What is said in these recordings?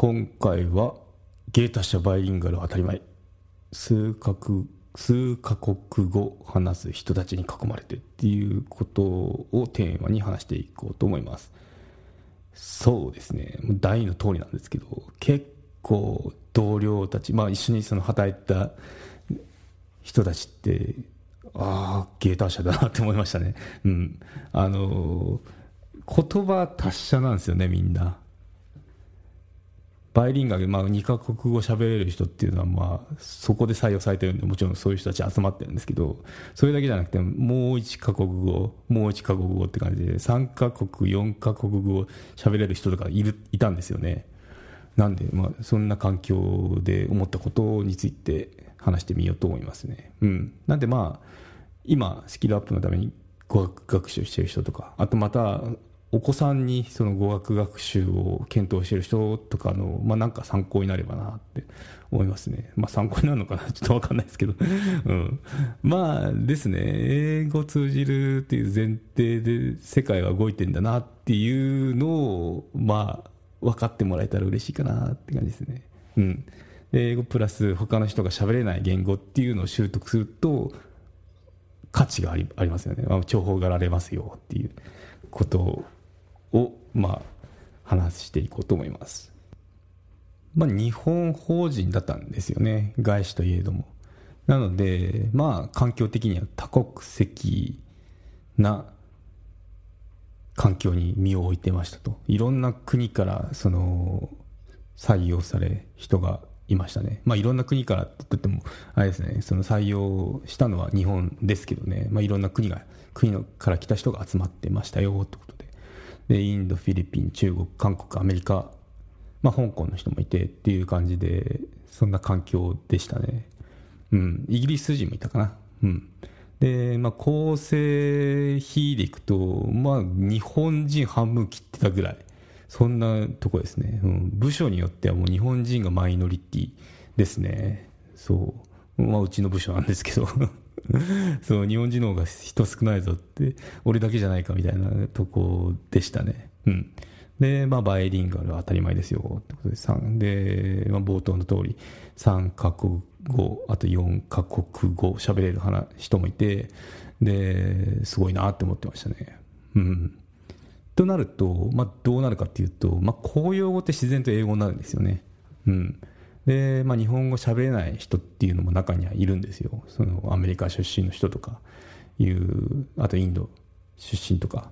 今回は芸達者バイリンガル当たり前。数カ数カ国語話す人たちに囲まれてっていうことをテーマに話していこうと思います。そうですね。大の通りなんですけど結構同僚たち、まあ、一緒にその働いた人たちってああ芸達者だなって思いましたね。うん。あの言葉達者なんですよねみんな。バイリンガル、まあ、2カ国語喋れる人っていうのは、まあ、そこで採用されてるんでもちろんそういう人たち集まってるんですけどそれだけじゃなくてもう1カ国語もう1カ国語って感じで3カ国4カ国語喋れる人とかいるいたんですよね。なんで、まあ、そんな環境で思ったことについて話してみようと思いますね、うん、なんでまあ今スキルアップのために語学学習してる人とかあとまたお子さんにその語学学習を検討している人とかの、まあ、なんか参考になればなって思いますね。まあ、参考になるのかな？ちょっとわかんないですけど。うん。まあですね、英語通じるっていう前提で世界は動いてんだなっていうのを、まあ、分かってもらえたら嬉しいかなって感じですね。うん。英語プラス他の人が喋れない言語っていうのを習得すると、価値がありありますよね。まあ、重宝がられますよっていうことを、をまあ、話していこうと思います。まあ、日本法人だったんですよね、外資といえども。なので、まあ、環境的には多国籍な環境に身を置いてましたと。いろんな国からその採用され、人がいましたね。まあ、いろんな国からって言っても、あれですね、その採用したのは日本ですけどね、まあ、いろんな国が、国のから来た人が集まってましたよってことでインド、フィリピン、中国、韓国、アメリカ、まあ、香港の人もいてっていう感じで、そんな環境でしたね。うん、イギリス人もいたかな。うん。で、まあ、構成比でいくと、まあ、日本人半分切ってたぐらい、そんなとこですね。うん、部署によってはもう日本人がマイノリティですね。そう。まあ、うちの部署なんですけど そう日本人の方が人少ないぞって俺だけじゃないかみたいなとこでしたね。うん。で、まあ、バイリンガルは当たり前ですよってことでで、まあ、冒頭の通り3カ国語あと4カ国語喋れる人もいてですごいなって思ってましたね。うん。となると、まあ、どうなるかっていうと、まあ、公用語って自然と英語になるんですよね。うん。で、まあ、日本語喋れない人っていうのも中にはいるんですよ。そのアメリカ出身の人とかいうあとインド出身とか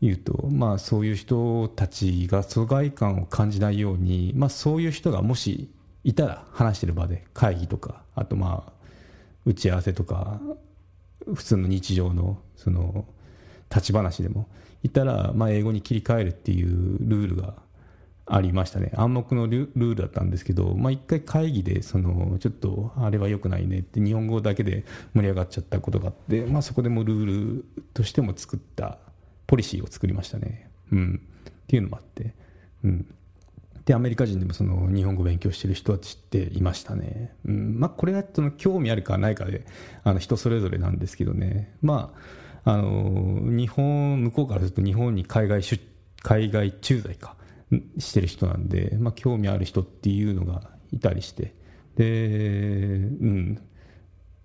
いうと、まあ、そういう人たちが疎外感を感じないように、まあ、そういう人がもしいたら話してる場で会議とかあとまあ打ち合わせとか普通の日常のその立ち話でもいたら、まあ、英語に切り替えるっていうルールがありましたね。暗黙のルールだったんですけど、まあ、一回会議でそのちょっとあれは良くないねって日本語だけで盛り上がっちゃったことがあって、まあ、そこでもルールとしても作ったポリシーを作りましたね、うん、っていうのもあって、うん、でアメリカ人でもその日本語勉強してる人たちっていましたね、うん。まあ、これはその興味あるかないかであの人それぞれなんですけどね。まああの日本向こうからすると日本に海外出海外駐在か。してる人なんで、まあ、興味ある人っていうのがいたりして。で、うん、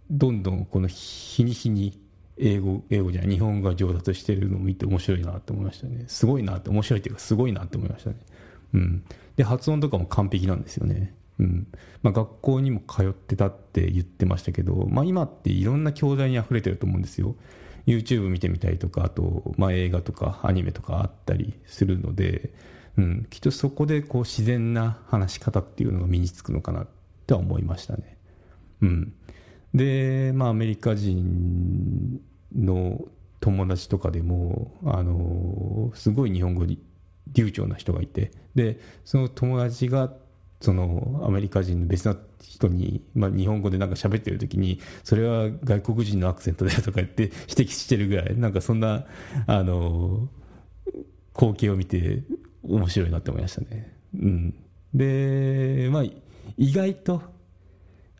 どんどんこの日に日に英語英語じゃない日本語が上達してるのを見て面白いなって思いましたね。すごいなって面白いっていうかすごいなって思いましたね、うん、で発音とかも完璧なんですよね。うん。まあ、学校にも通ってたって言ってましたけど、まあ、今っていろんな教材にあふれてると思うんですよ。YouTube 見てみたりとかあと、まあ、映画とかアニメとかあったりするのでうん、きっとそこでこう自然な話し方っていうのが身につくのかなとは思いましたね。うん、で、まあ、アメリカ人の友達とかでも、あのすごい日本語に流暢な人がいてでその友達がそのアメリカ人の別の人に、まあ、日本語でなんか喋ってる時にそれは外国人のアクセントだよとか言って指摘してるぐらいなんかそんなあの光景を見て面白いなって思いましたね。うん、で、まあ、意外と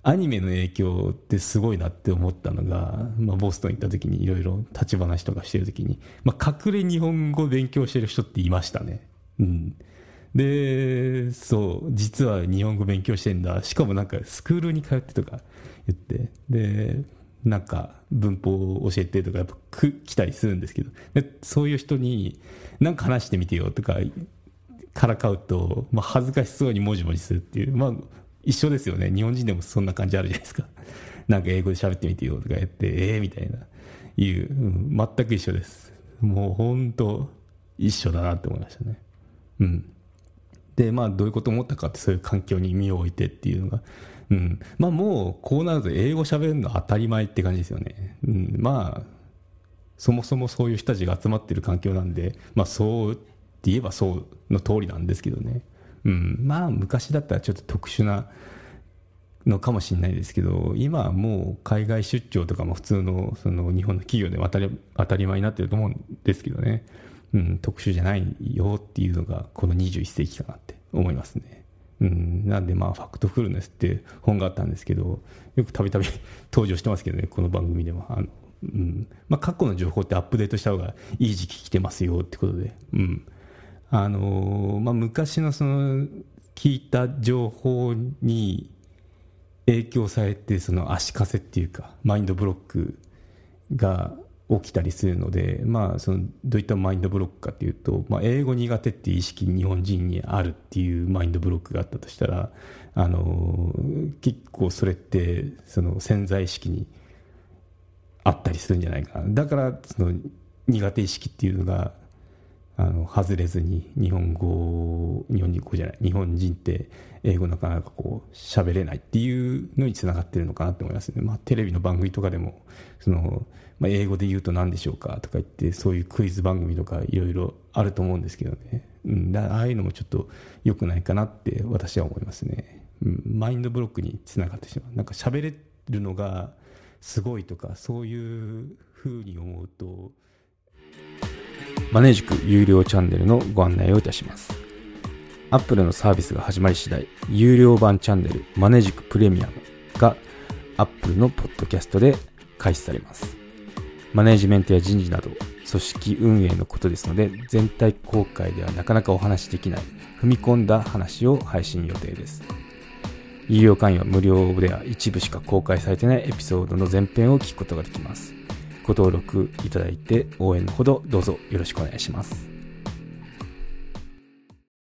アニメの影響ってすごいなって思ったのが、まあ、ボストン行った時にいろいろ立ち話とかしてる時に、まあ、隠れ日本語勉強してる人っていましたね。うん。で、そう、実は日本語勉強してんだ。しかもなんかスクールに通ってとか言って、で、なんか文法を教えてとかやっぱ来たりするんですけど、でそういう人になんか話してみてよとかからかうと、まあ、恥ずかしそうにもじもじするっていう、まあ、一緒ですよね。日本人でもそんな感じあるじゃないですか。なんか英語で喋ってみてよとか言って、ええー、みたいな、いう、うん、全く一緒です。もう本当、一緒だなって思いましたね。うん。で、まあ、どういうこと思ったかって、そういう環境に身を置いてっていうのが、うん。まあ、もう、こうなると英語喋るの当たり前って感じですよね。うん。まあ、そもそもそういう人たちが集まってる環境なんで、まあ、そう言えばそうの通りなんですけどね。うん。まあ、昔だったらちょっと特殊な、のかもしれないですけど、今はもう海外出張とかも普通のその日本の企業で当たり当たり前になってると思うんですけどね。うん、特殊じゃないよっていうのがこの21世紀かなって思いますね。うん、なんでまあファクトフルネスって本があったんですけどよくたびたび 登場してますけどねこの番組ではあの、うんまあ、過去の情報ってアップデートした方がいい時期来てますよってことで、うんあの、まあ、昔のその聞いた情報に影響されてその足かせっていうかマインドブロックが起きたりするので、まあ、そのどういったマインドブロックかというと、まあ、英語苦手っていう意識日本人にあるっていうマインドブロックがあったとしたらあの結構それってその潜在意識にあったりするんじゃないかな。だからその苦手意識っていうのがあの外れずに日本語日本語じゃない日本人って英語なかなかこう喋れないっていうのにつながってるのかなと思いますね、まあ、テレビの番組とかでもその、まあ、英語で言うと何でしょうかとか言ってそういうクイズ番組とかいろいろあると思うんですけどね、うん、だああいうのもちょっと良くないかなって私は思いますね、うん、マインドブロックにつながってしまう。なんか喋れるのがすごいとかそういうふうに思うとマネージク有料チャンネルのご案内をいたします。Apple のサービスが始まり次第、有料版チャンネルマネージクプレミアムが Apple のポッドキャストで開始されます。マネージメントや人事など、組織運営のことですので、全体公開ではなかなかお話しできない、踏み込んだ話を配信予定です。有料会員は無料では一部しか公開されてないエピソードの前編を聞くことができます。ご登録いただいて応援のほどどうぞよろしくお願いします。